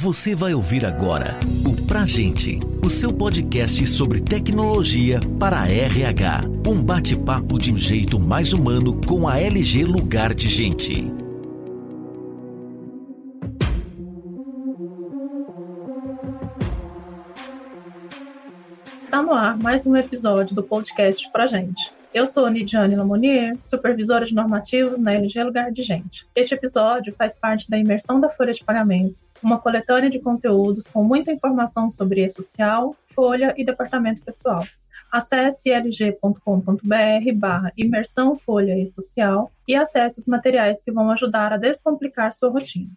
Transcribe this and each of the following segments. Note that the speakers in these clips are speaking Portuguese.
Você vai ouvir agora o Pra Gente, o seu podcast sobre tecnologia para RH. Um bate-papo de um jeito mais humano com a LG Lugar de Gente. Está no ar mais um episódio do podcast Pra Gente. Eu sou a Nidiane Lamonier, supervisora de normativos na LG Lugar de Gente. Este episódio faz parte da imersão da folha de pagamento uma coletânea de conteúdos com muita informação sobre e-social, folha e departamento pessoal. Acesse lg.com.br barra imersão folha e social e acesse os materiais que vão ajudar a descomplicar sua rotina.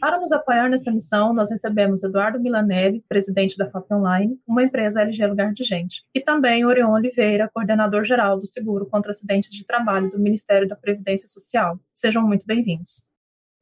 Para nos apoiar nessa missão, nós recebemos Eduardo Milanelli, presidente da FAP Online, uma empresa LG Lugar de Gente, e também Orion Oliveira, coordenador-geral do Seguro contra Acidentes de Trabalho do Ministério da Previdência Social. Sejam muito bem-vindos.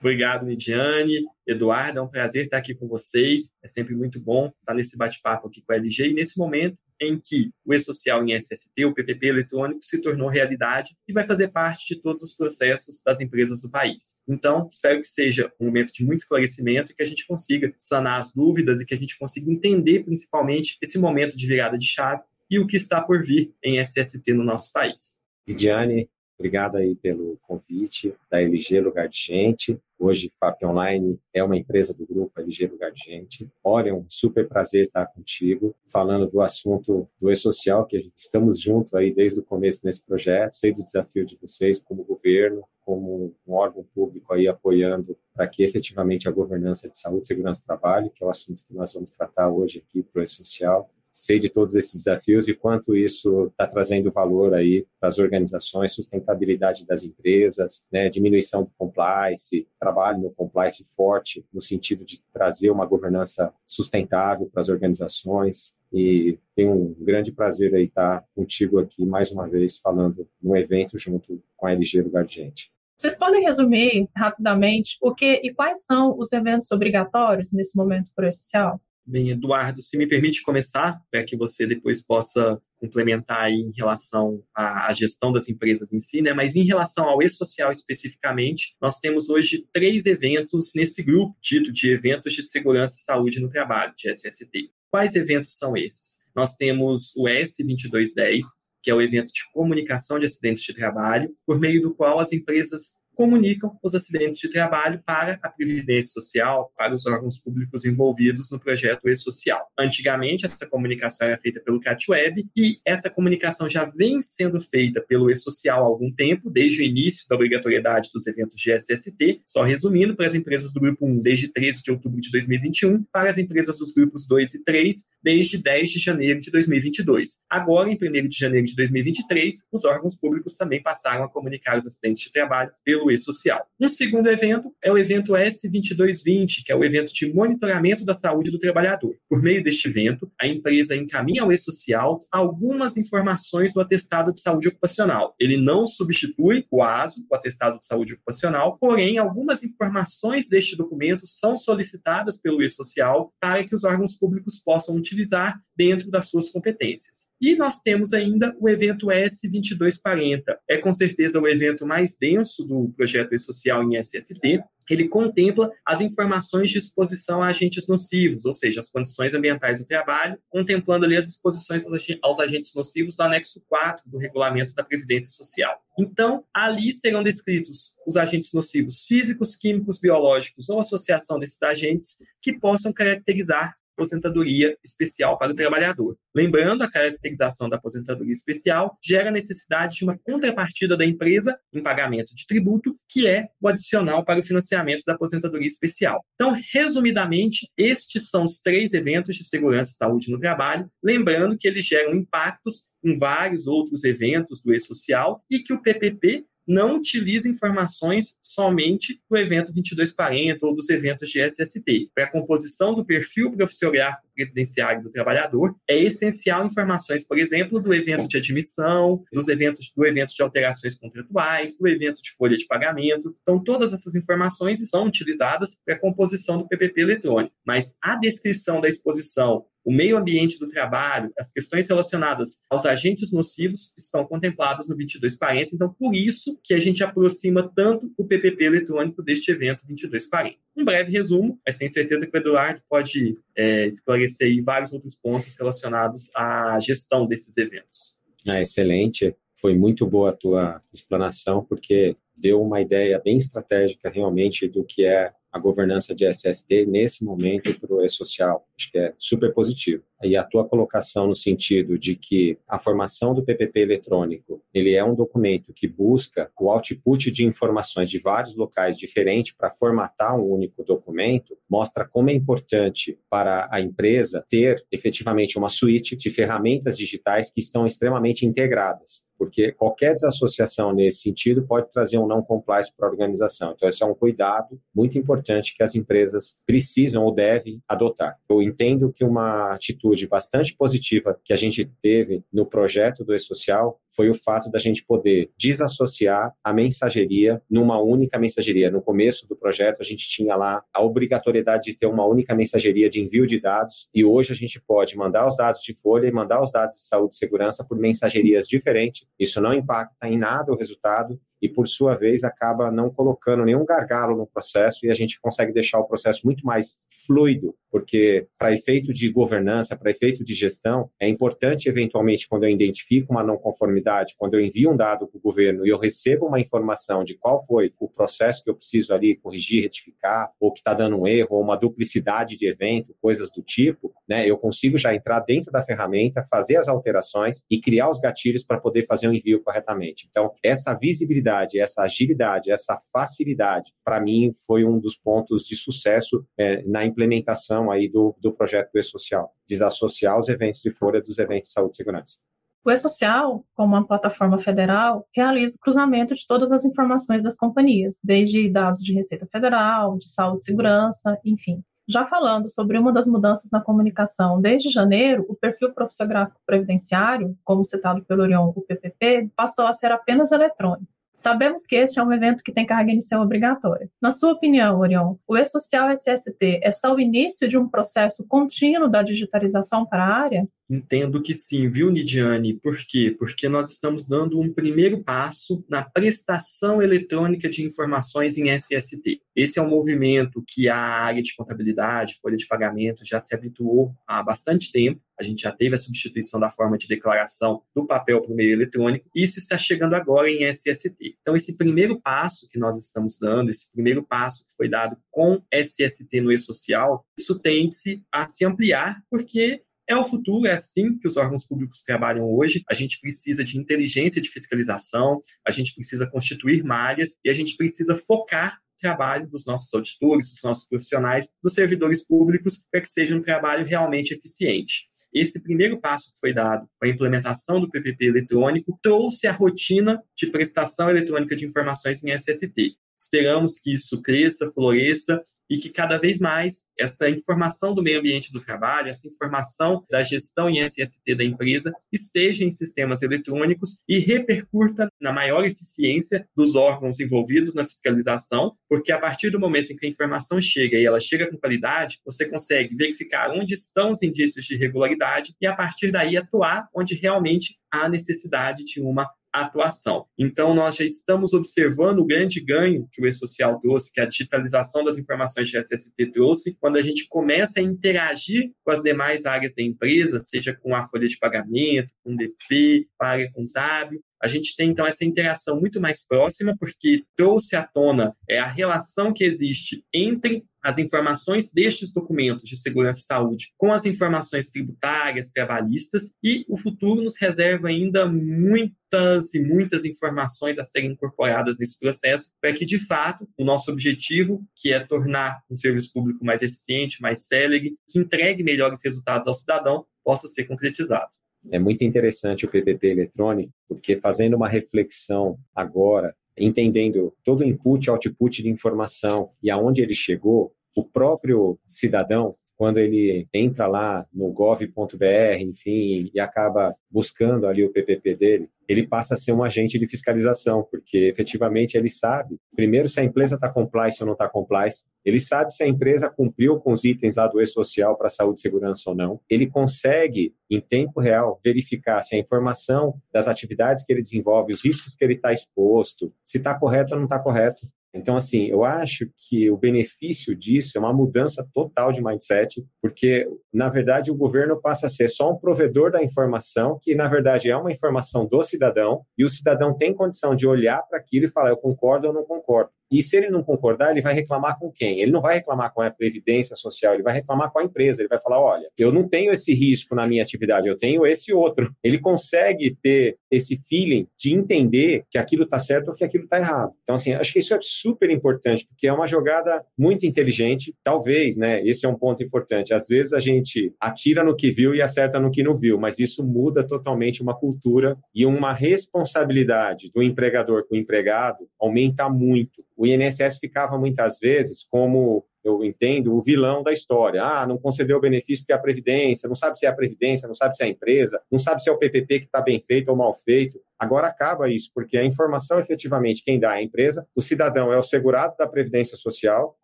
Obrigado, Lidiane. Eduardo, é um prazer estar aqui com vocês. É sempre muito bom estar nesse bate-papo aqui com a LG e nesse momento em que o e-social em SST, o PPP eletrônico, se tornou realidade e vai fazer parte de todos os processos das empresas do país. Então, espero que seja um momento de muito esclarecimento e que a gente consiga sanar as dúvidas e que a gente consiga entender principalmente esse momento de virada de chave e o que está por vir em SST no nosso país. Lidiane, Obrigado aí pelo convite da LG Lugar de Gente. Hoje, FAP Online é uma empresa do grupo LG Lugar de Gente. Olha, é um super prazer estar contigo, falando do assunto do e-social, que estamos juntos aí desde o começo nesse projeto. Sei do desafio de vocês como governo, como um órgão público aí apoiando para que efetivamente a governança de saúde e segurança do trabalho, que é o assunto que nós vamos tratar hoje aqui para o e-social, sei de todos esses desafios e quanto isso está trazendo valor aí para as organizações, sustentabilidade das empresas, né, diminuição do compliance, trabalho no compliance forte, no sentido de trazer uma governança sustentável para as organizações. E tenho um grande prazer aí estar contigo aqui mais uma vez falando num evento junto com a LG Lugar de Gente. Vocês podem resumir rapidamente o que e quais são os eventos obrigatórios nesse momento social? Bem, Eduardo, se me permite começar, para que você depois possa complementar aí em relação à, à, gestão das empresas em si, né? Mas em relação ao e-social especificamente, nós temos hoje três eventos nesse grupo dito de eventos de segurança e saúde no trabalho, de SST. Quais eventos são esses? Nós temos o S2210, que é o evento de comunicação de acidentes de trabalho, por meio do qual as empresas comunicam os acidentes de trabalho para a Previdência Social, para os órgãos públicos envolvidos no projeto E-Social. Antigamente, essa comunicação era feita pelo CatWeb e essa comunicação já vem sendo feita pelo E-Social há algum tempo, desde o início da obrigatoriedade dos eventos de SST, só resumindo, para as empresas do Grupo 1, desde 13 de outubro de 2021, para as empresas dos grupos 2 e 3, desde 10 de janeiro de 2022. Agora, em 1 de janeiro de 2023, os órgãos públicos também passaram a comunicar os acidentes de trabalho pelo pelo e-social. Um segundo evento é o evento S2220, que é o evento de monitoramento da saúde do trabalhador. Por meio deste evento, a empresa encaminha ao e-social algumas informações do atestado de saúde ocupacional. Ele não substitui o ASO, o atestado de saúde ocupacional, porém, algumas informações deste documento são solicitadas pelo e-social para que os órgãos públicos possam utilizar dentro das suas competências. E nós temos ainda o evento S2240. É com certeza o evento mais denso do projeto e-social em SST, ele contempla as informações de exposição a agentes nocivos, ou seja, as condições ambientais do trabalho, contemplando ali as exposições aos agentes nocivos do anexo 4 do regulamento da Previdência Social. Então, ali serão descritos os agentes nocivos físicos, químicos, biológicos ou associação desses agentes que possam caracterizar aposentadoria especial para o trabalhador. Lembrando, a caracterização da aposentadoria especial gera a necessidade de uma contrapartida da empresa em pagamento de tributo, que é o adicional para o financiamento da aposentadoria especial. Então, resumidamente, estes são os três eventos de segurança e saúde no trabalho, lembrando que eles geram impactos em vários outros eventos do e-social e que o PPP não utiliza informações somente do evento 2240 ou dos eventos de SST. Para a composição do perfil profissiográfico previdenciário do trabalhador, é essencial informações, por exemplo, do evento de admissão, dos eventos do evento de alterações contratuais, do evento de folha de pagamento. Então, todas essas informações são utilizadas para a composição do PPP eletrônico. Mas a descrição da exposição o meio ambiente do trabalho, as questões relacionadas aos agentes nocivos estão contempladas no 2240. Então, por isso que a gente aproxima tanto o PPP eletrônico deste evento 2240. Um breve resumo, mas tenho certeza que o Eduardo pode é, esclarecer aí vários outros pontos relacionados à gestão desses eventos. Ah, excelente. Foi muito boa a tua explanação, porque deu uma ideia bem estratégica realmente do que é a governança de SST nesse momento para o e-social. Acho que é super positivo. E a tua colocação no sentido de que a formação do PPP eletrônico, ele é um documento que busca o output de informações de vários locais diferentes para formatar um único documento, mostra como é importante para a empresa ter efetivamente uma suíte de ferramentas digitais que estão extremamente integradas porque qualquer desassociação nesse sentido pode trazer um não compliance para a organização. Então, esse é um cuidado muito importante que as empresas precisam ou devem adotar. Eu entendo que uma atitude bastante positiva que a gente teve no projeto do E-Social foi o fato da gente poder desassociar a mensageria numa única mensageria. No começo do projeto, a gente tinha lá a obrigatoriedade de ter uma única mensageria de envio de dados, e hoje a gente pode mandar os dados de folha e mandar os dados de saúde e segurança por mensagerias diferentes isso não impacta em nada o resultado e, por sua vez, acaba não colocando nenhum gargalo no processo e a gente consegue deixar o processo muito mais fluido, porque, para efeito de governança, para efeito de gestão, é importante, eventualmente, quando eu identifico uma não conformidade, quando eu envio um dado para o governo e eu recebo uma informação de qual foi o processo que eu preciso ali corrigir, retificar, ou que está dando um erro, ou uma duplicidade de evento, coisas do tipo, né, eu consigo já entrar dentro da ferramenta, fazer as alterações e criar os gatilhos para poder fazer o envio corretamente. Então, essa visibilidade essa agilidade, essa facilidade, para mim foi um dos pontos de sucesso é, na implementação aí do, do projeto do E-Social, desassociar os eventos de folha dos eventos de saúde e segurança. O E-Social, como uma plataforma federal, realiza o cruzamento de todas as informações das companhias, desde dados de Receita Federal, de saúde e segurança, enfim. Já falando sobre uma das mudanças na comunicação, desde janeiro, o perfil profissiográfico previdenciário, como citado pelo Orion, o PPP, passou a ser apenas eletrônico. Sabemos que este é um evento que tem carga inicial obrigatória. Na sua opinião, Orion, o E-Social SST é só o início de um processo contínuo da digitalização para a área? Entendo que sim, viu, Nidiane? Por quê? Porque nós estamos dando um primeiro passo na prestação eletrônica de informações em SST. Esse é um movimento que a área de contabilidade, folha de pagamento, já se habituou há bastante tempo. A gente já teve a substituição da forma de declaração do papel para o meio eletrônico. Isso está chegando agora em SST. Então, esse primeiro passo que nós estamos dando, esse primeiro passo que foi dado com SST no e-social, isso tende-se a se ampliar, porque é o futuro, é assim que os órgãos públicos trabalham hoje. A gente precisa de inteligência de fiscalização, a gente precisa constituir malhas e a gente precisa focar trabalho dos nossos auditores, dos nossos profissionais, dos servidores públicos, para que seja um trabalho realmente eficiente. Esse primeiro passo que foi dado para a implementação do PPP eletrônico trouxe a rotina de prestação eletrônica de informações em SST. Esperamos que isso cresça, floresça e que cada vez mais essa informação do meio ambiente do trabalho, essa informação da gestão em SST da empresa esteja em sistemas eletrônicos e repercuta na maior eficiência dos órgãos envolvidos na fiscalização, porque a partir do momento em que a informação chega e ela chega com qualidade, você consegue verificar onde estão os indícios de irregularidade e a partir daí atuar onde realmente há necessidade de uma atuação. Então, nós já estamos observando o grande ganho que o e-social trouxe, que a digitalização das informações de SST trouxe, quando a gente começa a interagir com as demais áreas da empresa, seja com a folha de pagamento, com DP, com a área contábil, a gente tem então essa interação muito mais próxima, porque trouxe à tona é, a relação que existe entre as informações destes documentos de segurança e saúde com as informações tributárias, trabalhistas, e o futuro nos reserva ainda muitas e muitas informações a serem incorporadas nesse processo, para que, de fato, o nosso objetivo, que é tornar um serviço público mais eficiente, mais célere, que entregue melhores resultados ao cidadão, possa ser concretizado. É muito interessante o PPP eletrônico, porque fazendo uma reflexão agora, entendendo todo o input e output de informação e aonde ele chegou, o próprio cidadão quando ele entra lá no gov.br, enfim, e acaba buscando ali o PPP dele, ele passa a ser um agente de fiscalização, porque efetivamente ele sabe, primeiro, se a empresa está compliance ou não está compliance, ele sabe se a empresa cumpriu com os itens lá do E-Social para saúde e segurança ou não, ele consegue, em tempo real, verificar se a informação das atividades que ele desenvolve, os riscos que ele está exposto, se está correto ou não está correto. Então, assim, eu acho que o benefício disso é uma mudança total de mindset, porque, na verdade, o governo passa a ser só um provedor da informação, que, na verdade, é uma informação do cidadão, e o cidadão tem condição de olhar para aquilo e falar: eu concordo ou não concordo. E se ele não concordar, ele vai reclamar com quem? Ele não vai reclamar com a Previdência Social, ele vai reclamar com a empresa. Ele vai falar: olha, eu não tenho esse risco na minha atividade, eu tenho esse outro. Ele consegue ter esse feeling de entender que aquilo está certo ou que aquilo está errado. Então, assim, acho que isso é super importante, porque é uma jogada muito inteligente. Talvez, né? Esse é um ponto importante. Às vezes a gente atira no que viu e acerta no que não viu, mas isso muda totalmente uma cultura e uma responsabilidade do empregador com o empregado aumenta muito o INSS ficava muitas vezes como eu entendo, o vilão da história. Ah, não concedeu o benefício porque é a Previdência, não sabe se é a Previdência, não sabe se é a empresa, não sabe se é o PPP que está bem feito ou mal feito. Agora acaba isso, porque a informação efetivamente quem dá é a empresa, o cidadão é o segurado da Previdência Social,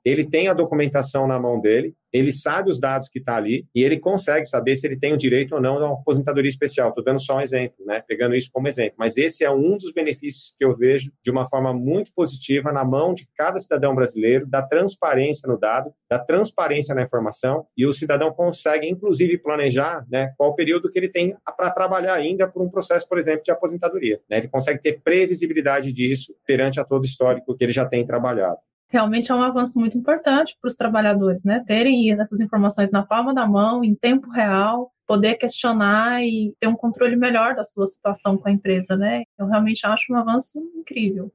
ele tem a documentação na mão dele, ele sabe os dados que está ali e ele consegue saber se ele tem o direito ou não a uma aposentadoria especial. Estou dando só um exemplo, né? pegando isso como exemplo. Mas esse é um dos benefícios que eu vejo de uma forma muito positiva na mão de cada cidadão brasileiro, da transparência no dado, da transparência na informação e o cidadão consegue, inclusive, planejar né, qual o período que ele tem para trabalhar ainda por um processo, por exemplo, de aposentadoria. Né? Ele consegue ter previsibilidade disso perante a todo histórico que ele já tem trabalhado realmente é um avanço muito importante para os trabalhadores, né? Terem essas informações na palma da mão, em tempo real, poder questionar e ter um controle melhor da sua situação com a empresa, né? Eu realmente acho um avanço incrível.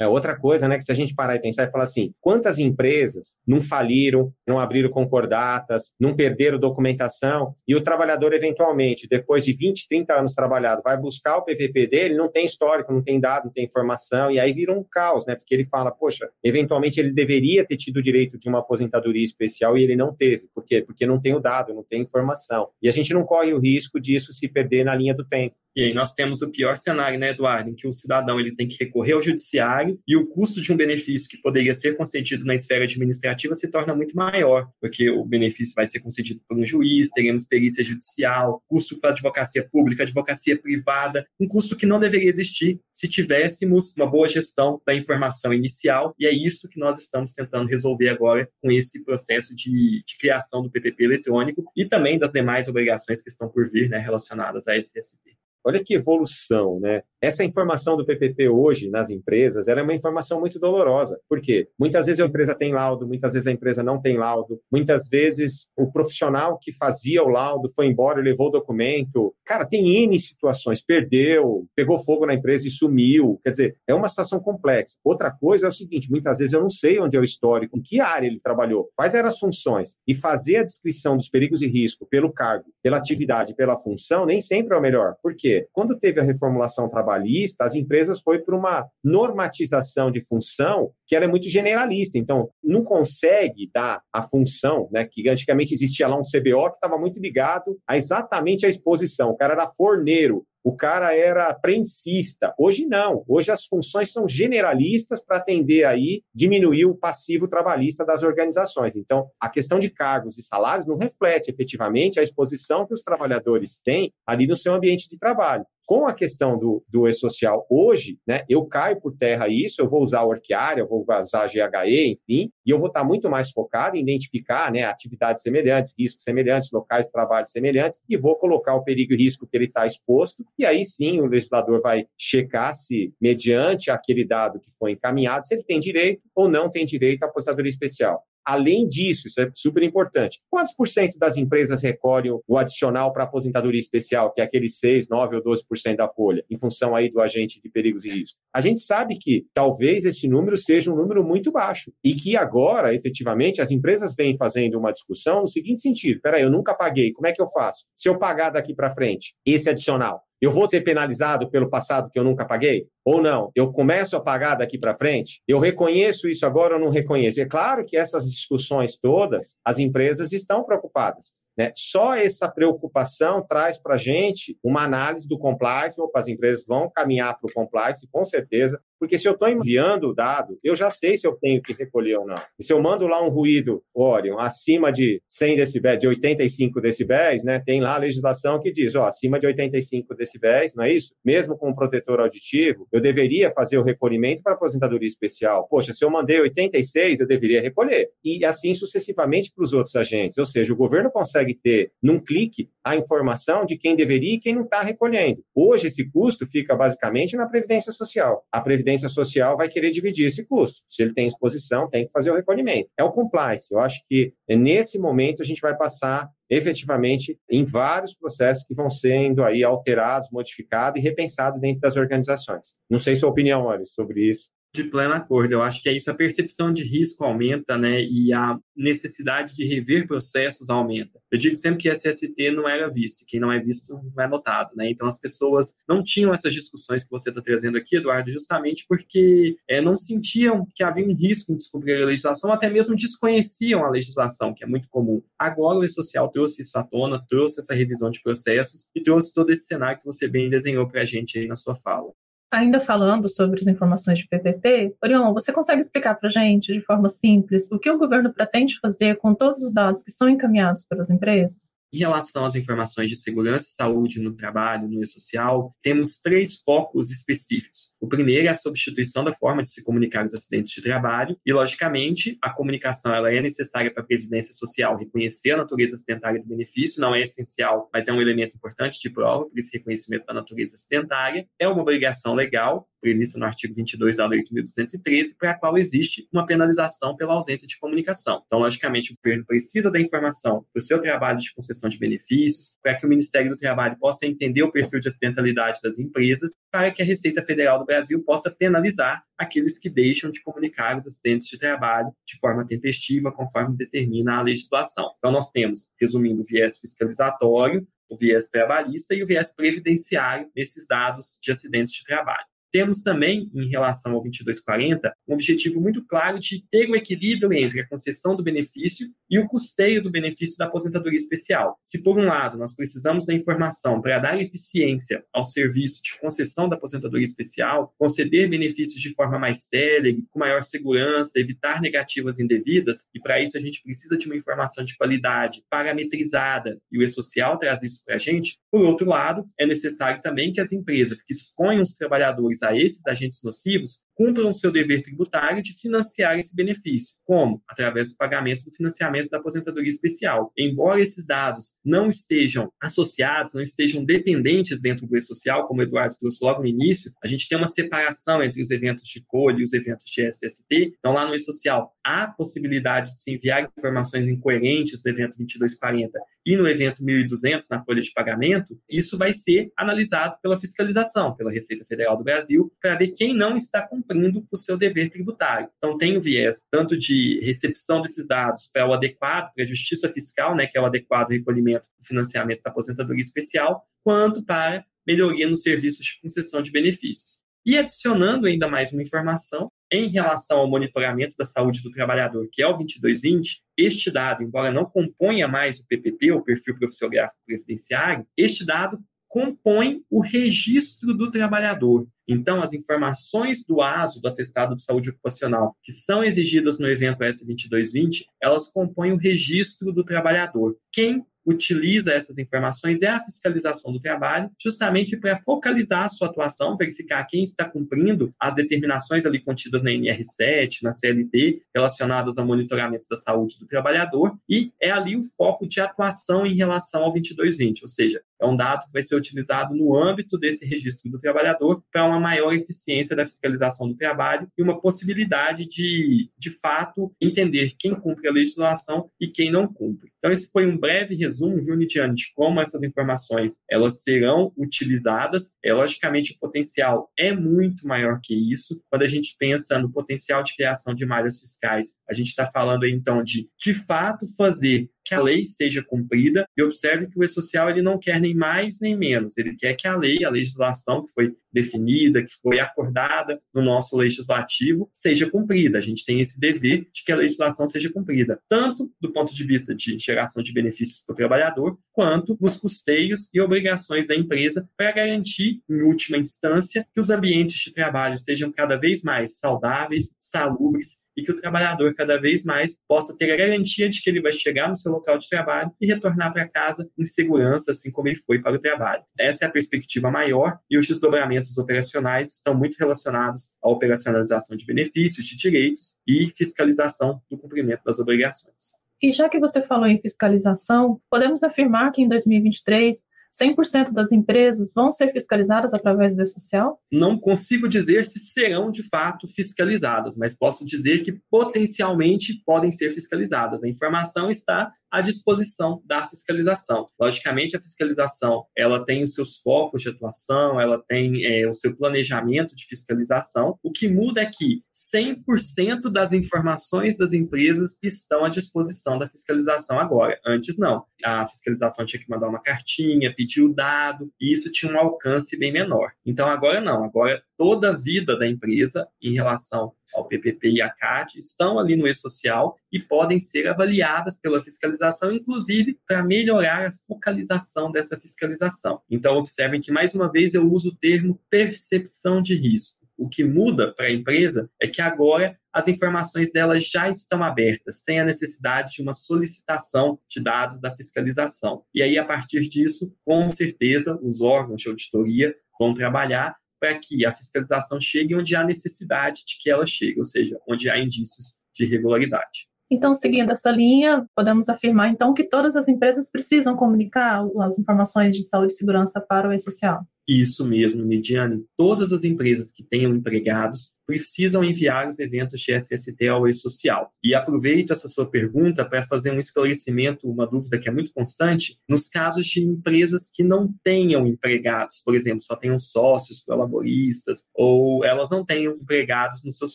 É outra coisa, né, que se a gente parar e pensar e falar assim, quantas empresas não faliram, não abriram concordatas, não perderam documentação, e o trabalhador, eventualmente, depois de 20, 30 anos trabalhado, vai buscar o PPP dele, não tem histórico, não tem dado, não tem informação, e aí vira um caos, né, porque ele fala, poxa, eventualmente ele deveria ter tido o direito de uma aposentadoria especial e ele não teve. Por quê? Porque não tem o dado, não tem informação. E a gente não corre o risco disso se perder na linha do tempo. E aí nós temos o pior cenário, né, Eduardo, em que o cidadão ele tem que recorrer ao judiciário e o custo de um benefício que poderia ser concedido na esfera administrativa se torna muito maior, porque o benefício vai ser concedido por um juiz, teremos perícia judicial, custo para advocacia pública, advocacia privada, um custo que não deveria existir se tivéssemos uma boa gestão da informação inicial, e é isso que nós estamos tentando resolver agora com esse processo de, de criação do PPP eletrônico e também das demais obrigações que estão por vir né, relacionadas esse SSP. Olha que evolução, né? Essa informação do PPP hoje nas empresas, ela é uma informação muito dolorosa. Por quê? Muitas vezes a empresa tem laudo, muitas vezes a empresa não tem laudo, muitas vezes o profissional que fazia o laudo foi embora levou o documento. Cara, tem N situações, perdeu, pegou fogo na empresa e sumiu. Quer dizer, é uma situação complexa. Outra coisa é o seguinte, muitas vezes eu não sei onde é o histórico, em que área ele trabalhou, quais eram as funções. E fazer a descrição dos perigos e risco pelo cargo, pela atividade, pela função, nem sempre é o melhor. Por quê? Quê? Quando teve a reformulação trabalhista, as empresas foi para uma normatização de função que ela é muito generalista. Então, não consegue dar a função, né? Que antigamente existia lá um CBO que estava muito ligado a exatamente a exposição. O cara era forneiro, o cara era prensista. Hoje não. Hoje as funções são generalistas para atender aí, diminuir o passivo trabalhista das organizações. Então, a questão de cargos e salários não reflete efetivamente a exposição que os trabalhadores têm ali no seu ambiente de trabalho com a questão do, do e-social hoje, né, eu caio por terra isso, eu vou usar o Orquiária, eu vou usar a GHE, enfim, e eu vou estar muito mais focado em identificar né, atividades semelhantes, riscos semelhantes, locais de trabalho semelhantes, e vou colocar o perigo e risco que ele está exposto, e aí sim o legislador vai checar se, mediante aquele dado que foi encaminhado, se ele tem direito ou não tem direito à aposentadoria especial. Além disso, isso é super importante. Quantos por cento das empresas recolhem o adicional para aposentadoria especial, que é aquele 6, 9 ou 12% da folha, em função aí do agente de perigos e riscos? A gente sabe que talvez esse número seja um número muito baixo e que agora, efetivamente, as empresas vêm fazendo uma discussão no seguinte sentido: peraí, eu nunca paguei, como é que eu faço? Se eu pagar daqui para frente esse adicional, Eu vou ser penalizado pelo passado que eu nunca paguei? Ou não? Eu começo a pagar daqui para frente? Eu reconheço isso agora ou não reconheço? É claro que essas discussões todas, as empresas estão preocupadas. Né? Só essa preocupação traz para a gente uma análise do compliance. Opa, as empresas vão caminhar para o compliance, com certeza, porque se eu estou enviando o dado, eu já sei se eu tenho que recolher ou não. E se eu mando lá um ruído Orion acima de 100 decibéis, de 85 decibéis, né, tem lá a legislação que diz, ó, acima de 85 decibéis, não é isso? Mesmo com um protetor auditivo, eu deveria fazer o recolhimento para aposentadoria especial. Poxa, se eu mandei 86, eu deveria recolher. E assim sucessivamente para os outros agentes. Ou seja, o governo consegue ter, num clique, a informação de quem deveria e quem não está recolhendo. Hoje, esse custo fica basicamente na Previdência Social. A Previdência Previdência Social vai querer dividir esse custo. Se ele tem exposição, tem que fazer o recolhimento. É o compliance. Eu acho que nesse momento a gente vai passar efetivamente em vários processos que vão sendo aí alterados, modificados e repensados dentro das organizações. Não sei sua opinião, sobre isso de pleno acordo. Eu acho que é isso, a percepção de risco aumenta, né? E a necessidade de rever processos aumenta. Eu digo sempre que SST não era visto, quem não é visto não é notado, né? Então as pessoas não tinham essas discussões que você está trazendo aqui, Eduardo, justamente porque é, não sentiam que havia um risco em descobrir a legislação, até mesmo desconheciam a legislação, que é muito comum. Agora o E-Social trouxe isso à tona, trouxe essa revisão de processos e trouxe todo esse cenário que você bem desenhou para a gente aí na sua fala. Ainda falando sobre as informações de PPP, Orion, você consegue explicar para a gente, de forma simples, o que o governo pretende fazer com todos os dados que são encaminhados pelas empresas? Em relação às informações de segurança e saúde no trabalho, no e-social, temos três focos específicos. O primeiro é a substituição da forma de se comunicar os acidentes de trabalho e, logicamente, a comunicação ela é necessária para a previdência social reconhecer a natureza acidentária do benefício, não é essencial, mas é um elemento importante de prova por esse reconhecimento da natureza acidentária. É uma obrigação legal prevista no artigo 22 da Lei 8.213, para a qual existe uma penalização pela ausência de comunicação. Então, logicamente, o governo precisa da informação para o seu trabalho de concessão de benefícios, para que o Ministério do Trabalho possa entender o perfil de acidentalidade das empresas, para que a Receita Federal do Brasil possa penalizar aqueles que deixam de comunicar os acidentes de trabalho de forma tempestiva, conforme determina a legislação. Então, nós temos, resumindo, o viés fiscalizatório, o viés trabalhista e o viés previdenciário nesses dados de acidentes de trabalho. Temos também, em relação ao 2240, um objetivo muito claro de ter um equilíbrio entre a concessão do benefício e o custeio do benefício da aposentadoria especial. Se, por um lado, nós precisamos da informação para dar eficiência ao serviço de concessão da aposentadoria especial, conceder benefícios de forma mais célere, com maior segurança, evitar negativas indevidas, e para isso a gente precisa de uma informação de qualidade parametrizada, e o E-Social traz isso para a gente, por outro lado, é necessário também que as empresas que exponham os trabalhadores a esses agentes nocivos cumpram seu dever tributário de financiar esse benefício. Como? Através do pagamento do financiamento da aposentadoria especial. Embora esses dados não estejam associados, não estejam dependentes dentro do E-Social, como o Eduardo trouxe logo no início, a gente tem uma separação entre os eventos de folha e os eventos de SST. Então, lá no E-Social, há possibilidade de se enviar informações incoerentes no evento 2240 e no evento 1200 na folha de pagamento. Isso vai ser analisado pela fiscalização, pela Receita Federal do Brasil, para ver quem não está cumprindo cumprindo o seu dever tributário. Então, tem o viés tanto de recepção desses dados para o adequado, para a justiça fiscal, né, que é o adequado recolhimento do financiamento da aposentadoria especial, quanto para melhoria nos serviços de concessão de benefícios. E adicionando ainda mais uma informação, em relação ao monitoramento da saúde do trabalhador, que é o 2220, este dado, embora não componha mais o PPP, o perfil profissiográfico previdenciário, este dado compõe o registro do trabalhador. Então, as informações do ASO, do Atestado de Saúde Ocupacional, que são exigidas no evento S2220, elas compõem o registro do trabalhador. Quem utiliza essas informações é a fiscalização do trabalho, justamente para focalizar a sua atuação, verificar quem está cumprindo as determinações ali contidas na NR7, na CLT, relacionadas ao monitoramento da saúde do trabalhador, e é ali o foco de atuação em relação ao 2220, ou seja, é um dado que vai ser utilizado no âmbito desse registro do trabalhador para uma maior eficiência da fiscalização do trabalho e uma possibilidade de, de fato, entender quem cumpre a legislação e quem não cumpre. Então, esse foi um breve resumo, viu, Nidiane, de como essas informações elas serão utilizadas. É, logicamente, o potencial é muito maior que isso. Quando a gente pensa no potencial de criação de malhas fiscais, a gente está falando, então, de, de fato, fazer que a lei seja cumprida e observe que o E-Social ele não quer nem mais nem menos, ele quer que a lei, a legislação que foi definida, que foi acordada no nosso legislativo, seja cumprida. A gente tem esse dever de que a legislação seja cumprida, tanto do ponto de vista de geração de benefícios para o trabalhador, quanto nos custeios e obrigações da empresa para garantir, em última instância, que os ambientes de trabalho sejam cada vez mais saudáveis, salubres e que o trabalhador cada vez mais possa ter a garantia de que ele vai chegar no seu local de trabalho e retornar para casa em segurança, assim como ele foi para o trabalho. Essa é a perspectiva maior e os desdobramentos operacionais estão muito relacionados à operacionalização de benefícios, de direitos e fiscalização do cumprimento das obrigações. E já que você falou em fiscalização, podemos afirmar que em 2023 100% das empresas vão ser fiscalizadas através do E-Social? Não consigo dizer se serão de fato fiscalizadas, mas posso dizer que potencialmente podem ser fiscalizadas. A informação está à disposição da fiscalização. Logicamente, a fiscalização ela tem os seus focos de atuação, ela tem é, o seu planejamento de fiscalização. O que muda é que 100% das informações das empresas estão à disposição da fiscalização agora. Antes, não. A fiscalização tinha que mandar uma cartinha, pedir o dado, e isso tinha um alcance bem menor. Então, agora não. Agora, toda a vida da empresa em relação ao PPP e à CAT estão ali no e-social e podem ser avaliadas pela fiscalização, inclusive para melhorar a focalização dessa fiscalização. Então, observem que, mais uma vez, eu uso o termo percepção de risco. O que muda para a empresa é que agora as informações delas já estão abertas, sem a necessidade de uma solicitação de dados da fiscalização. E aí, a partir disso, com certeza, os órgãos de auditoria vão trabalhar para que a fiscalização chegue onde há necessidade de que ela chegue, ou seja, onde há indícios de irregularidade. Então, seguindo essa linha, podemos afirmar então que todas as empresas precisam comunicar as informações de saúde e segurança para o e-social. Isso mesmo, Midiane. Todas as empresas que tenham empregados precisam enviar os eventos de SST ao e-social. E aproveito essa sua pergunta para fazer um esclarecimento, uma dúvida que é muito constante, nos casos de empresas que não tenham empregados, por exemplo, só tenham sócios, colaboristas, ou elas não tenham empregados nos seus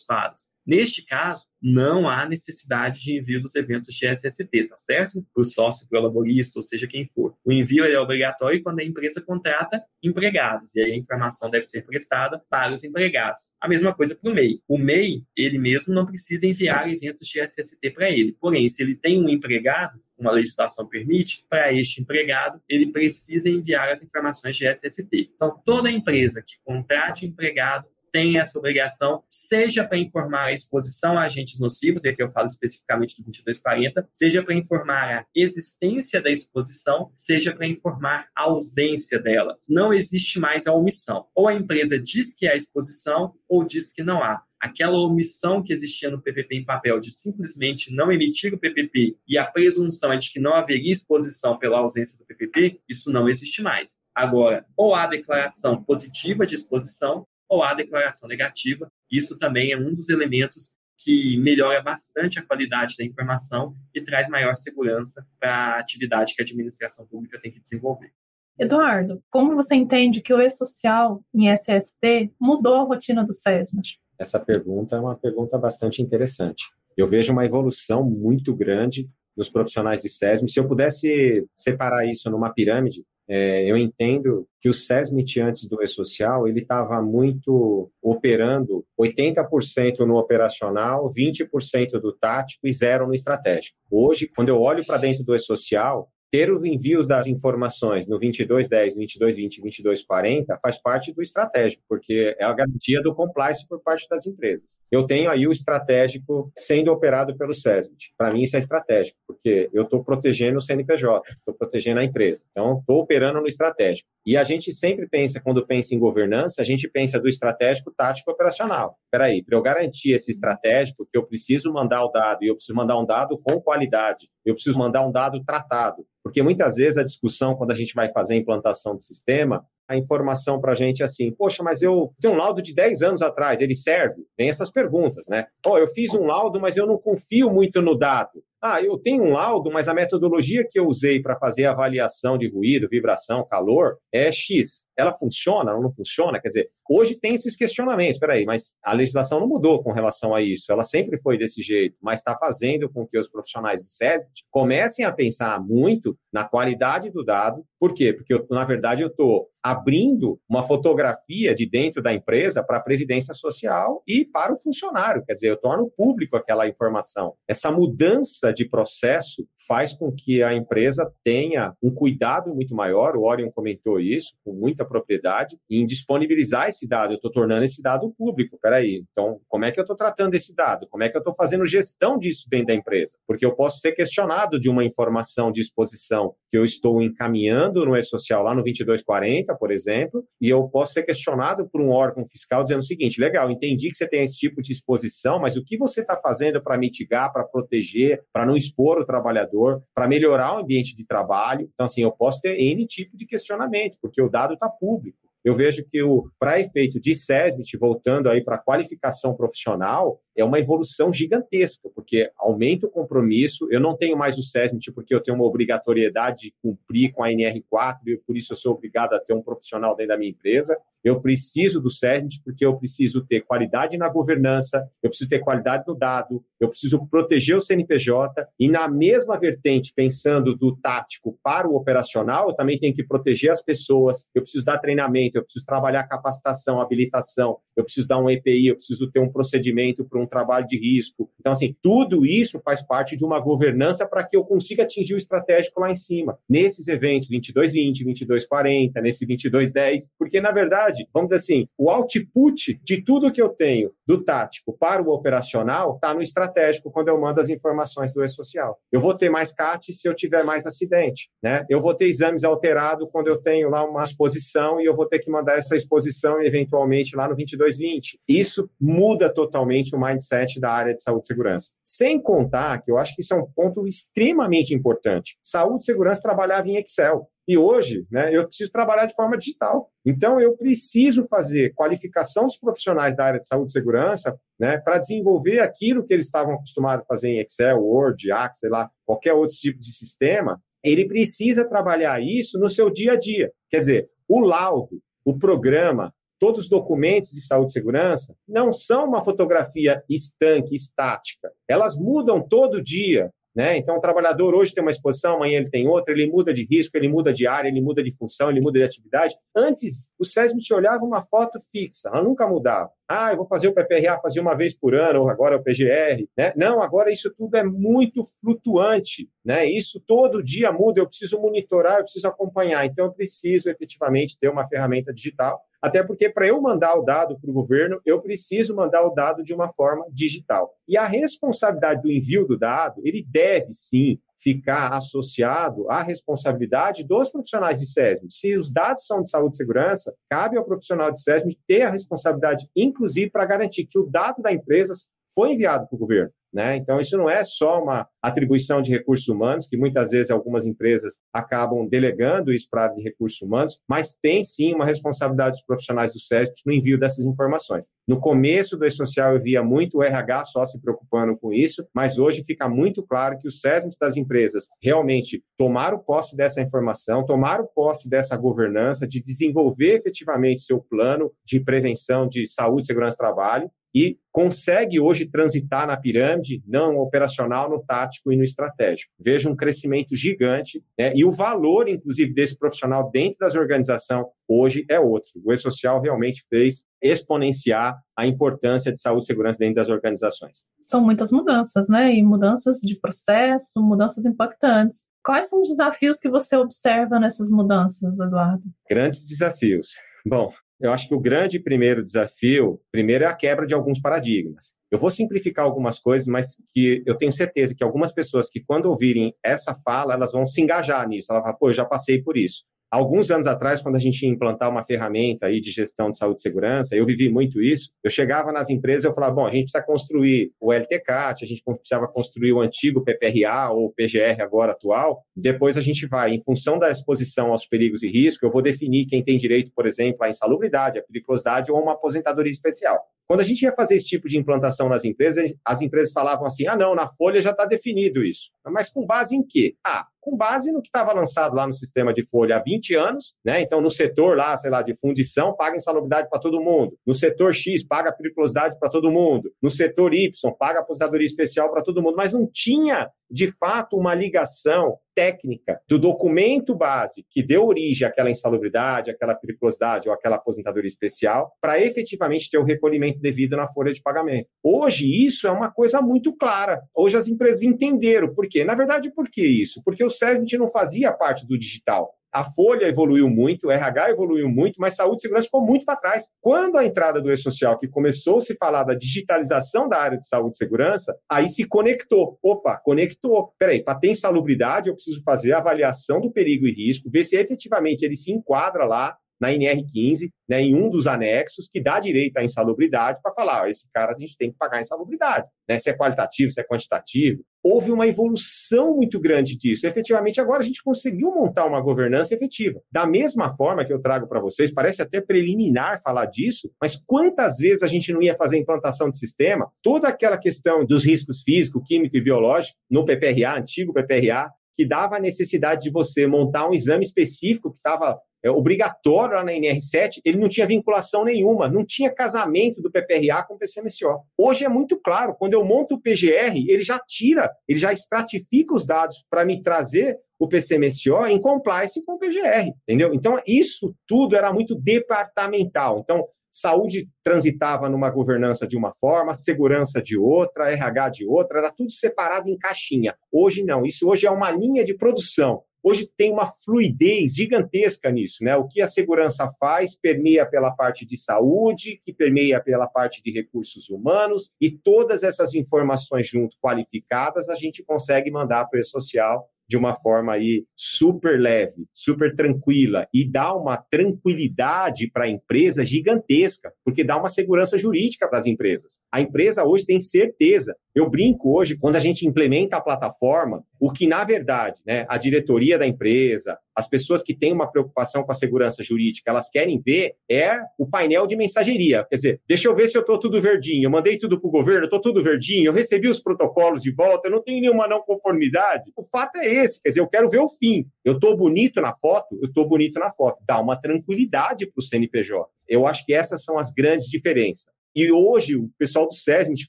quadros. Neste caso, não há necessidade de envio dos eventos de SST, tá certo? Para o sócio, para o laborista, ou seja quem for. O envio é obrigatório quando a empresa contrata empregados, e aí a informação deve ser prestada para os empregados. A mesma coisa para o MEI. O MEI, ele mesmo não precisa enviar eventos de SST para ele. Porém, se ele tem um empregado, uma legislação permite, para este empregado, ele precisa enviar as informações de SST. Então, toda empresa que contrate empregado tem essa obrigação, seja para informar a exposição a agentes nocivos, e aqui eu falo especificamente do 2240, seja para informar a existência da exposição, seja para informar a ausência dela. Não existe mais a omissão. Ou a empresa diz que há exposição, ou diz que não há aquela omissão que existia no PPP em papel de simplesmente não emitir o PPP e a presunção é de que não haveria exposição pela ausência do PPP, isso não existe mais. Agora, ou há declaração positiva de exposição ou há declaração negativa. Isso também é um dos elementos que melhora bastante a qualidade da informação e traz maior segurança para a atividade que a administração pública tem que desenvolver. Eduardo, como você entende que o e-social em SST mudou a rotina do SESMAS? Essa pergunta é uma pergunta bastante interessante. Eu vejo uma evolução muito grande dos profissionais de SESM. Se eu pudesse separar isso numa pirâmide, é, eu entendo que o SESMIT antes do E-Social, ele estava muito operando 80% no operacional, 20% do tático e zero no estratégico. Hoje, quando eu olho para dentro do E-Social, ter os envios das informações no 2210, 2220, 2240 faz parte do estratégico, porque é a garantia do compliance por parte das empresas. Eu tenho aí o estratégico sendo operado pelo SESMIT. Para mim isso é estratégico, porque eu estou protegendo o CNPJ, estou protegendo a empresa. Então, estou operando no estratégico. E a gente sempre pensa, quando pensa em governança, a gente pensa do estratégico, tático operacional. Espera aí, para eu garantir esse estratégico, que eu preciso mandar o dado, e eu preciso mandar um dado com qualidade, eu preciso mandar um dado tratado. Porque muitas vezes a discussão, quando a gente vai fazer a implantação do sistema, a informação para a gente é assim, poxa, mas eu tenho um laudo de 10 anos atrás, ele serve? Tem essas perguntas, né? Oh, eu fiz um laudo, mas eu não confio muito no dado. Ah, eu tenho um laudo, mas a metodologia que eu usei para fazer a avaliação de ruído, vibração, calor é X. Ela funciona ou não funciona? Quer dizer, Hoje tem esses questionamentos, espera aí, mas a legislação não mudou com relação a isso, ela sempre foi desse jeito, mas está fazendo com que os profissionais de SESB comecem a pensar muito na qualidade do dado, por quê? Porque, eu, na verdade, eu estou abrindo uma fotografia de dentro da empresa para a Previdência Social e para o funcionário. Quer dizer, eu torno público aquela informação. Essa mudança de processo faz com que a empresa tenha um cuidado muito maior, o Orion comentou isso com muita propriedade, em disponibilizar esse dado. Eu estou tornando esse dado público. Peraí, então, como é que eu estou tratando esse dado? Como é que eu estou fazendo gestão disso dentro da empresa? Porque eu posso ser questionado de uma informação de exposição que eu estou encaminhando no E-Social lá no 2240, por exemplo, e eu posso ser questionado por um órgão fiscal dizendo o seguinte: legal, entendi que você tem esse tipo de exposição, mas o que você está fazendo para mitigar, para proteger, para não expor o trabalhador, para melhorar o ambiente de trabalho? Então, assim, eu posso ter N tipo de questionamento, porque o dado está público eu vejo que o para efeito de SESMIT, voltando aí para a qualificação profissional, é uma evolução gigantesca, porque aumenta o compromisso. Eu não tenho mais o SESMIT porque eu tenho uma obrigatoriedade de cumprir com a NR4 e por isso eu sou obrigado a ter um profissional dentro da minha empresa. Eu preciso do SESMIT porque eu preciso ter qualidade na governança, eu preciso ter qualidade no dado, eu preciso proteger o CNPJ e na mesma vertente, pensando do tático para o operacional, eu também tenho que proteger as pessoas, eu preciso dar treinamento, eu preciso trabalhar capacitação, habilitação, eu preciso dar um EPI, eu preciso ter um procedimento para um trabalho de risco. Então, assim, tudo isso faz parte de uma governança para que eu consiga atingir o estratégico lá em cima. Nesses eventos 2220, 2240, nesse 2210, porque na verdade, vamos dizer assim, o output de tudo que eu tenho do tático para o operacional está no estratégico quando eu mando as informações do e-social. Eu vou ter mais CAT se eu tiver mais acidente, né? Eu vou ter exames alterados quando eu tenho lá uma exposição e eu vou ter que mandar essa exposição eventualmente lá no 2220. Isso muda totalmente o mindset da área de saúde e segurança. Sem contar que eu acho que isso é um ponto extremamente importante. Saúde e segurança trabalhava em Excel. E hoje, né, eu preciso trabalhar de forma digital. Então, eu preciso fazer qualificação dos profissionais da área de saúde e segurança né, para desenvolver aquilo que eles estavam acostumados a fazer em Excel, Word, Access, sei lá, qualquer outro tipo de sistema. Ele precisa trabalhar isso no seu dia a dia. Quer dizer, o laudo, o programa, todos os documentos de saúde e segurança não são uma fotografia estanque, estática. Elas mudam todo dia. Né? Então, o trabalhador hoje tem uma exposição, amanhã ele tem outra, ele muda de risco, ele muda de área, ele muda de função, ele muda de atividade. Antes, o SESMIT olhava uma foto fixa, ela nunca mudava. Ah, eu vou fazer o PPRA fazer uma vez por ano, ou agora é o PGR. Né? Não, agora isso tudo é muito flutuante. Né? Isso todo dia muda, eu preciso monitorar, eu preciso acompanhar. Então, eu preciso efetivamente ter uma ferramenta digital até porque para eu mandar o dado para o governo, eu preciso mandar o dado de uma forma digital. E a responsabilidade do envio do dado, ele deve sim ficar associado à responsabilidade dos profissionais de SESM. Se os dados são de saúde e segurança, cabe ao profissional de SESM ter a responsabilidade, inclusive, para garantir que o dado da empresa foi enviado para o governo. Né? Então, isso não é só uma atribuição de recursos humanos, que muitas vezes algumas empresas acabam delegando isso para a área de recursos humanos, mas tem sim uma responsabilidade dos profissionais do SESC no envio dessas informações. No começo do E-Social, eu via muito o RH só se preocupando com isso, mas hoje fica muito claro que os SESMs das empresas realmente tomaram posse dessa informação, tomaram posse dessa governança, de desenvolver efetivamente seu plano de prevenção de saúde e segurança do trabalho, e consegue hoje transitar na pirâmide, não operacional, no tático e no estratégico. Vejo um crescimento gigante né? e o valor, inclusive, desse profissional dentro das organizações hoje é outro. O E-Social realmente fez exponenciar a importância de saúde e segurança dentro das organizações. São muitas mudanças, né? E mudanças de processo, mudanças impactantes. Quais são os desafios que você observa nessas mudanças, Eduardo? Grandes desafios. Bom, eu acho que o grande primeiro desafio, primeiro é a quebra de alguns paradigmas. Eu vou simplificar algumas coisas, mas que eu tenho certeza que algumas pessoas que quando ouvirem essa fala, elas vão se engajar nisso. Ela vai, pô, eu já passei por isso. Alguns anos atrás, quando a gente ia implantar uma ferramenta aí de gestão de saúde e segurança, eu vivi muito isso. Eu chegava nas empresas e eu falava, bom, a gente precisa construir o LTCAT, a gente precisava construir o antigo PPRA ou PGR agora atual. Depois a gente vai, em função da exposição aos perigos e riscos, eu vou definir quem tem direito, por exemplo, à insalubridade, à periculosidade ou a uma aposentadoria especial. Quando a gente ia fazer esse tipo de implantação nas empresas, as empresas falavam assim: ah, não, na folha já está definido isso. Mas com base em quê? Ah, com base no que estava lançado lá no sistema de folha há 20 anos, né? Então, no setor lá, sei lá, de fundição, paga insalubridade para todo mundo. No setor X, paga periculosidade para todo mundo. No setor Y, paga aposentadoria especial para todo mundo. Mas não tinha, de fato, uma ligação técnica do documento base que deu origem àquela insalubridade, àquela periculosidade ou àquela aposentadoria especial, para efetivamente ter o recolhimento devido na folha de pagamento. Hoje, isso é uma coisa muito clara. Hoje as empresas entenderam. Por quê? Na verdade, por que isso? Porque o SESMIT não fazia parte do digital. A Folha evoluiu muito, o RH evoluiu muito, mas saúde e segurança ficou muito para trás. Quando a entrada do E-Social, que começou a se falar da digitalização da área de saúde e segurança, aí se conectou. Opa, conectou. Peraí, para ter insalubridade, eu preciso fazer a avaliação do perigo e risco, ver se efetivamente ele se enquadra lá na NR15, né, em um dos anexos, que dá direito à insalubridade, para falar, ó, esse cara a gente tem que pagar a insalubridade, né, se é qualitativo, se é quantitativo. Houve uma evolução muito grande disso. Efetivamente, agora a gente conseguiu montar uma governança efetiva. Da mesma forma que eu trago para vocês, parece até preliminar falar disso, mas quantas vezes a gente não ia fazer implantação de sistema? Toda aquela questão dos riscos físico, químico e biológico no PPRA, antigo PPRA, que dava a necessidade de você montar um exame específico que estava é, obrigatório lá na NR7, ele não tinha vinculação nenhuma, não tinha casamento do PPRA com o PCMSO. Hoje é muito claro, quando eu monto o PGR, ele já tira, ele já estratifica os dados para me trazer o PCMSO em compliance com o PGR, entendeu? Então, isso tudo era muito departamental. Então, saúde transitava numa governança de uma forma, segurança de outra, RH de outra, era tudo separado em caixinha. Hoje não, isso hoje é uma linha de produção. Hoje tem uma fluidez gigantesca nisso, né? O que a segurança faz permeia pela parte de saúde, que permeia pela parte de recursos humanos, e todas essas informações junto qualificadas a gente consegue mandar para o e-social de uma forma aí super leve, super tranquila e dá uma tranquilidade para a empresa gigantesca, porque dá uma segurança jurídica para as empresas. A empresa hoje tem certeza. Eu brinco hoje quando a gente implementa a plataforma, o que na verdade, né, a diretoria da empresa, as pessoas que têm uma preocupação com a segurança jurídica, elas querem ver é o painel de mensageria. Quer dizer, deixa eu ver se eu estou tudo verdinho, eu mandei tudo para o governo, estou tudo verdinho, eu recebi os protocolos de volta, eu não tenho nenhuma não conformidade. O fato é esse, quer dizer, eu quero ver o fim. Eu estou bonito na foto? Eu estou bonito na foto. Dá uma tranquilidade para o CNPJ. Eu acho que essas são as grandes diferenças. E hoje, o pessoal do SES, a gente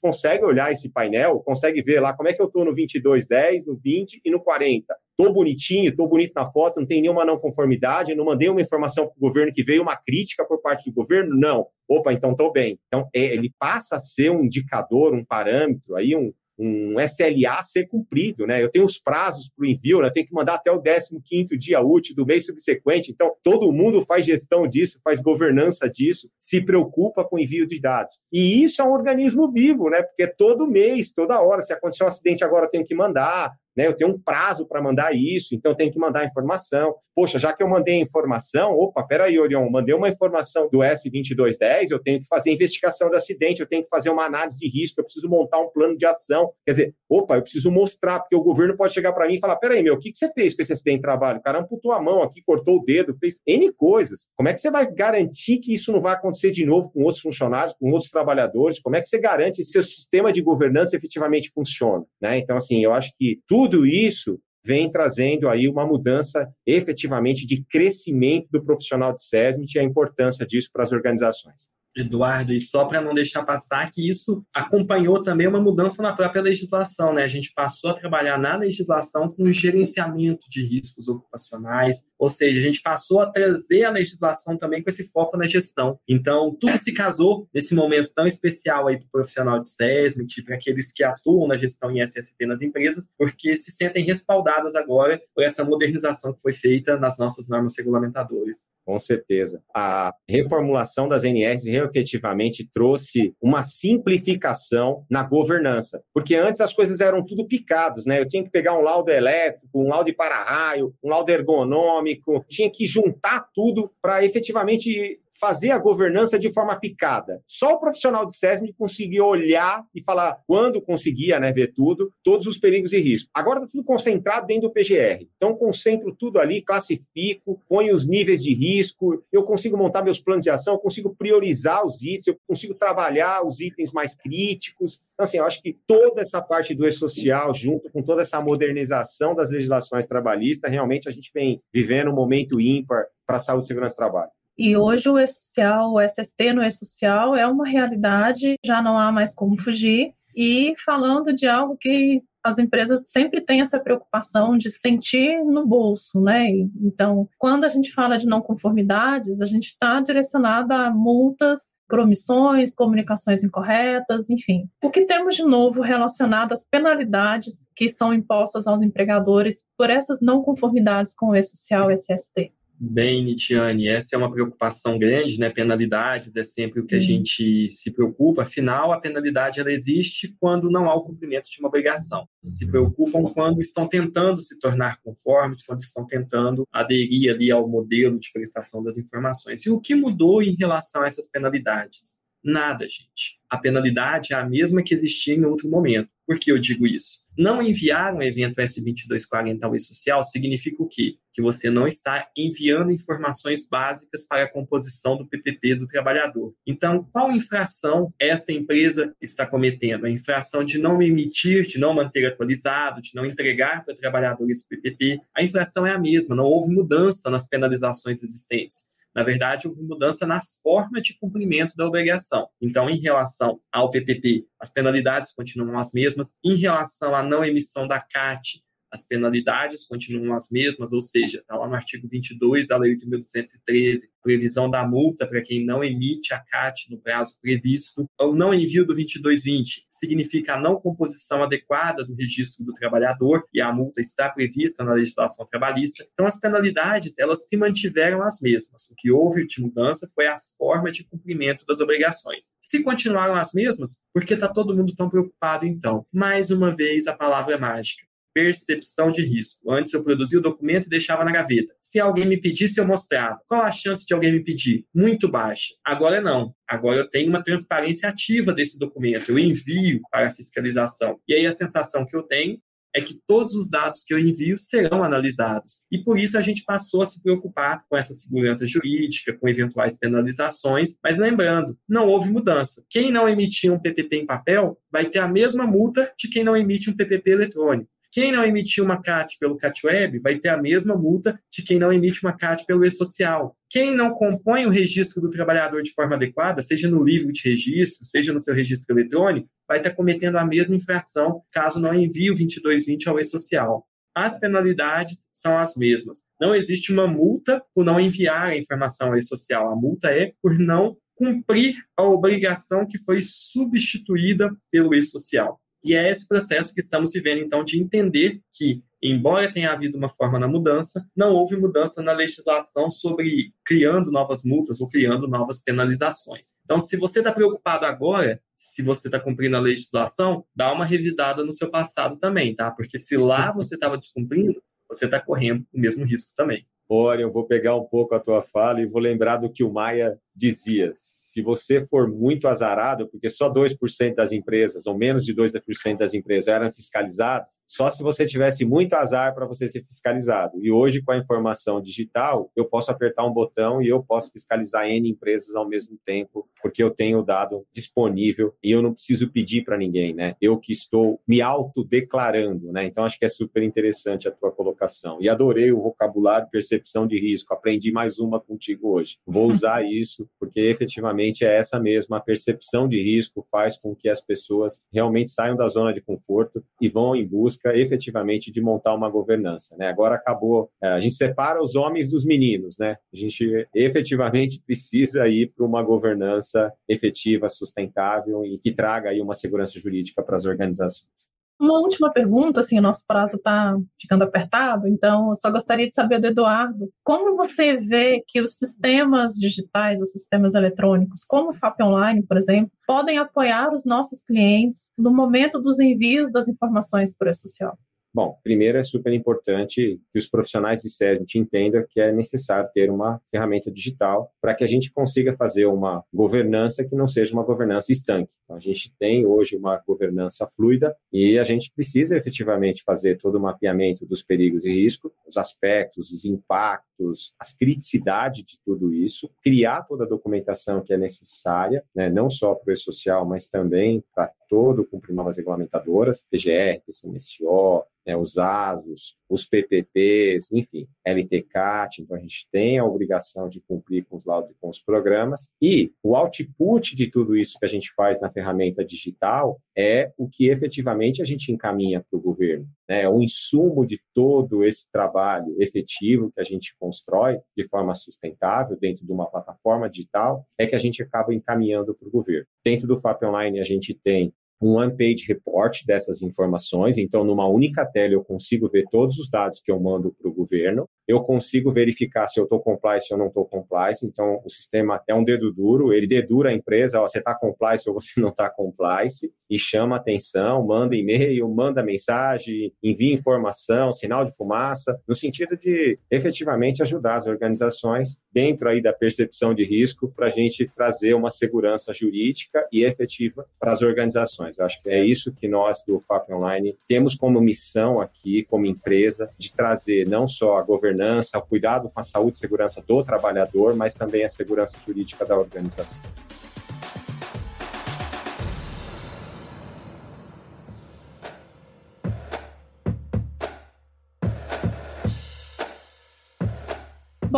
consegue olhar esse painel, consegue ver lá como é que eu estou no 2210, no 20 e no 40. Estou bonitinho, estou bonito na foto, não tem nenhuma não conformidade, não mandei uma informação para o governo que veio uma crítica por parte do governo? Não. Opa, então estou bem. Então, é, ele passa a ser um indicador, um parâmetro, aí um, um SLA ser cumprido, né? Eu tenho os prazos para o envio, né? eu tenho que mandar até o 15º dia útil do mês subsequente. Então, todo mundo faz gestão disso, faz governança disso, se preocupa com o envio de dados. E isso é um organismo vivo, né? Porque todo mês, toda hora, se acontecer um acidente agora eu tenho que mandar, né? Eu tenho um prazo para mandar isso, então tenho que mandar informação. Poxa, já que eu mandei informação, opa, peraí, Orion, mandei uma informação do S2210, eu tenho que fazer investigação do acidente, eu tenho que fazer uma análise de risco, eu preciso montar um plano de ação. Quer dizer, opa, eu preciso mostrar, porque o governo pode chegar para mim e falar: peraí, meu, o que, que você fez com esse acidente de trabalho? O cara amputou a mão aqui, cortou o dedo, fez N coisas. Como é que você vai garantir que isso não vai acontecer de novo com outros funcionários, com outros trabalhadores? Como é que você garante que seu sistema de governança efetivamente funciona? Né? Então, assim, eu acho que tudo tudo isso vem trazendo aí uma mudança efetivamente de crescimento do profissional de SESMIT e a importância disso para as organizações. Eduardo, e só para não deixar passar que isso acompanhou também uma mudança na própria legislação, né? A gente passou a trabalhar na legislação com gerenciamento de riscos ocupacionais, ou seja, a gente passou a trazer a legislação também com esse foco na gestão. Então, tudo se casou nesse momento tão especial aí para o profissional de SESMIT, para aqueles que atuam na gestão em SST nas empresas, porque se sentem respaldadas agora por essa modernização que foi feita nas nossas normas regulamentadoras. Com certeza. A reformulação das NRs efetivamente trouxe uma simplificação na governança. Porque antes as coisas eram tudo picados, né? Eu tinha que pegar um laudo elétrico, um laudo de para-raio, um laudo ergonômico, tinha que juntar tudo para efetivamente fazer a governança de forma picada. Só o profissional de SESM conseguia olhar e falar, quando conseguia né, ver tudo, todos os perigos e riscos. Agora está tudo concentrado dentro do PGR. Então, concentro tudo ali, classifico, ponho os níveis de risco, eu consigo montar meus planos de ação, eu consigo priorizar os itens, eu consigo trabalhar os itens mais críticos. Então, assim, eu acho que toda essa parte do e-social, junto com toda essa modernização das legislações trabalhistas, realmente a gente vem vivendo um momento ímpar para a saúde e segurança do trabalho. E hoje o e-social, o SST no e-social é uma realidade, já não há mais como fugir. E falando de algo que as empresas sempre têm essa preocupação de sentir no bolso, né? Então, quando a gente fala de não conformidades, a gente está direcionado a multas por omissões, comunicações incorretas, enfim. O que temos de novo relacionado às penalidades que são impostas aos empregadores por essas não conformidades com o E-Social e SST? Bem, Nitiane, essa é uma preocupação grande, né? Penalidades é sempre o que a gente se preocupa. Afinal, a penalidade ela existe quando não há o cumprimento de uma obrigação. Se preocupam quando estão tentando se tornar conformes, quando estão tentando aderir ali ao modelo de prestação das informações. E o que mudou em relação a essas penalidades? Nada, gente. A penalidade é a mesma que existia em outro momento. Por que eu digo isso? Não enviar um evento S2240 ao e-social significa o quê? Que você não está enviando informações básicas para a composição do PPP do trabalhador. Então, qual infração esta empresa está cometendo? A infração de não emitir, de não manter atualizado, de não entregar para o trabalhador esse PPP. A infração é a mesma, não houve mudança nas penalizações existentes. Na verdade, houve mudança na forma de cumprimento da obrigação. Então, em relação ao PPP, as penalidades continuam as mesmas. Em relação à não emissão da CAT, as penalidades continuam as mesmas, ou seja, está lá no artigo 22 da Lei 8.213, previsão da multa para quem não emite a CAT no prazo previsto. O não envio do 2220 significa a não composição adequada do registro do trabalhador e a multa está prevista na legislação trabalhista. Então, as penalidades, elas se mantiveram as mesmas. O que houve de mudança foi a forma de cumprimento das obrigações. Se continuaram as mesmas, por que está todo mundo tão preocupado então? Mais uma vez, a palavra mágica percepção de risco. Antes eu produzia o documento e deixava na gaveta. Se alguém me pedisse, eu mostrava. Qual a chance de alguém me pedir? Muito baixa. Agora não. Agora eu tenho uma transparência ativa desse documento. Eu envio para a fiscalização. E aí a sensação que eu tenho é que todos os dados que eu envio serão analisados. E por isso a gente passou a se preocupar com essa segurança jurídica, com eventuais penalizações. Mas lembrando, não houve mudança. Quem não emitir um PPP em papel vai ter a mesma multa de quem não emite um PPP eletrônico. Quem não emitir uma CAT pelo CATWeb vai ter a mesma multa de quem não emite uma CAT pelo e-social. Quem não compõe o registro do trabalhador de forma adequada, seja no livro de registro, seja no seu registro eletrônico, vai estar cometendo a mesma infração caso não envie o 2220 ao e-social. As penalidades são as mesmas. Não existe uma multa por não enviar a informação ao e-social. A multa é por não cumprir a obrigação que foi substituída pelo e-social. E é esse processo que estamos vivendo, então, de entender que, embora tenha havido uma forma na mudança, não houve mudança na legislação sobre criando novas multas ou criando novas penalizações. Então, se você está preocupado agora, se você está cumprindo a legislação, dá uma revisada no seu passado também, tá? Porque se lá você estava descumprindo, você está correndo o mesmo risco também. Olha, eu vou pegar um pouco a tua fala e vou lembrar do que o Maia dizia se você for muito azarado, porque só 2% das empresas, ou menos de 2% das empresas eram fiscalizadas, só se você tivesse muito azar para você ser fiscalizado. E hoje, com a informação digital, eu posso apertar um botão e eu posso fiscalizar N empresas ao mesmo tempo, porque eu tenho o dado disponível e eu não preciso pedir para ninguém, né? Eu que estou me autodeclarando, né? Então, acho que é super interessante a tua colocação. E adorei o vocabulário percepção de risco. Aprendi mais uma contigo hoje. Vou usar isso, porque efetivamente é essa mesma percepção de risco faz com que as pessoas realmente saiam da zona de conforto e vão em busca busca efetivamente de montar uma governança. Né? Agora acabou, é, a gente separa os homens dos meninos, né? A gente efetivamente precisa ir para uma governança efetiva, sustentável e que traga aí uma segurança jurídica para as organizações. Uma última pergunta, assim, o nosso prazo está ficando apertado, então eu só gostaria de saber do Eduardo, como você vê que os sistemas digitais, os sistemas eletrônicos, como o FAP Online, por exemplo, podem apoiar os nossos clientes no momento dos envios das informações por e-social? Bom, primeiro é super importante que os profissionais de SESMIT entendam que é necessário ter uma ferramenta digital para que a gente consiga fazer uma governança que não seja uma governança estanque. A gente tem hoje uma governança fluida e a gente precisa efetivamente fazer todo o mapeamento dos perigos e riscos, os aspectos, os impactos, as criticidades de tudo isso, criar toda a documentação que é necessária, né, não só para o e-social, mas também para todo o cumprimento das regulamentadoras, PGR, PCMSO, né, os ASOS, os PPPs, enfim, LTCAT, então a gente tem a obrigação de cumprir com os laudos e com os programas, e o output de tudo isso que a gente faz na ferramenta digital é o que efetivamente a gente encaminha para o governo. Né? O insumo de todo esse trabalho efetivo que a gente constrói de forma sustentável dentro de uma plataforma digital é que a gente acaba encaminhando para o governo. Dentro do FAP Online, a gente tem um one-page report dessas informações. Então, numa única tela, eu consigo ver todos os dados que eu mando para o governo. Eu consigo verificar se eu estou compliance ou não estou compliance. Então, o sistema é um dedo duro, ele dedura a empresa, ó, você está compliance ou você não está compliance, e chama atenção, manda e-mail, manda mensagem, envia informação, sinal de fumaça, no sentido de efetivamente ajudar as organizações dentro aí da percepção de risco para a gente trazer uma segurança jurídica e efetiva para as organizações. Eu acho que é isso que nós do FAP Online temos como missão aqui, como empresa, de trazer não só a governança, o cuidado com a saúde e segurança do trabalhador, mas também a segurança jurídica da organização.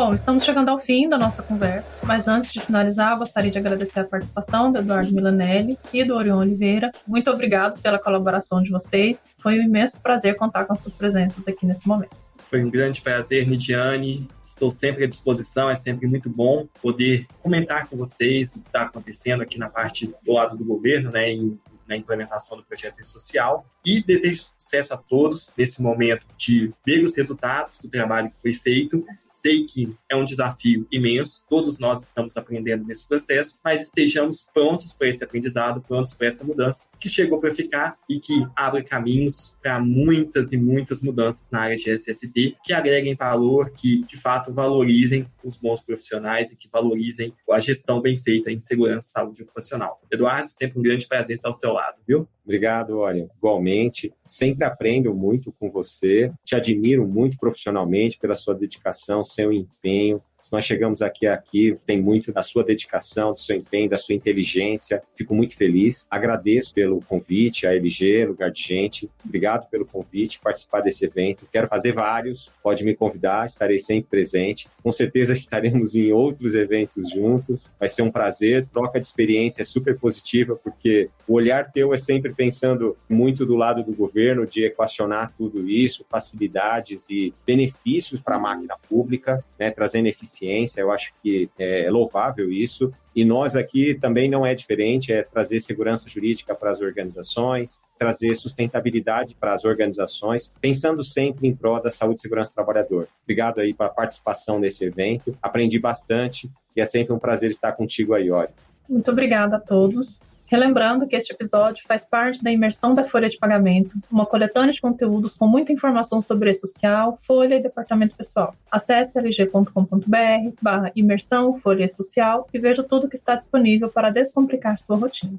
Bom, estamos chegando ao fim da nossa conversa, mas antes de finalizar, eu gostaria de agradecer a participação do Eduardo Milanelli e do Orion Oliveira. Muito obrigado pela colaboração de vocês. Foi um imenso prazer contar com as suas presenças aqui nesse momento. Foi um grande prazer, Nidiane. Estou sempre à disposição. É sempre muito bom poder comentar com vocês o que está acontecendo aqui na parte do lado do governo, né, em na implementação do projeto social e desejo sucesso a todos nesse momento de ver os resultados do trabalho que foi feito. Sei que é um desafio imenso, todos nós estamos aprendendo nesse processo, mas estejamos prontos para esse aprendizado, prontos para essa mudança que chegou para ficar e que abre caminhos para muitas e muitas mudanças na área de SST que agreguem valor, que de fato valorizem os bons profissionais e que valorizem a gestão bem feita em segurança e saúde ocupacional. Eduardo, sempre um grande prazer estar ao seu lado, viu? Obrigado, olha, igualmente. Sempre aprendo muito com você. Te admiro muito profissionalmente pela sua dedicação, seu empenho, se nós chegamos aqui aqui, tem muito da sua dedicação, do seu empenho, da sua inteligência. Fico muito feliz. Agradeço pelo convite, a LG, Lugar de Gente. Obrigado pelo convite, participar desse evento. Quero fazer vários, pode me convidar, estarei sempre presente. Com certeza estaremos em outros eventos juntos. Vai ser um prazer. Troca de experiência é super positiva, porque o olhar teu é sempre pensando muito do lado do governo, de equacionar tudo isso, facilidades e benefícios para a máquina pública, né, trazendo eficiência eficiência, eu acho que é louvável isso. E nós aqui também não é diferente, é trazer segurança jurídica para as organizações, trazer sustentabilidade para as organizações, pensando sempre em prol da saúde e segurança do trabalhador. Obrigado aí pela participação nesse evento, aprendi bastante e é sempre um prazer estar contigo aí, Ori. Muito obrigada a todos. Relembrando que este episódio faz parte da imersão da Folha de Pagamento, uma coletânea de conteúdos com muita informação sobre e-social, Folha e Departamento Pessoal. Acesse lg.com.br barra imersão, Folha Social e veja tudo que está disponível para descomplicar sua rotina.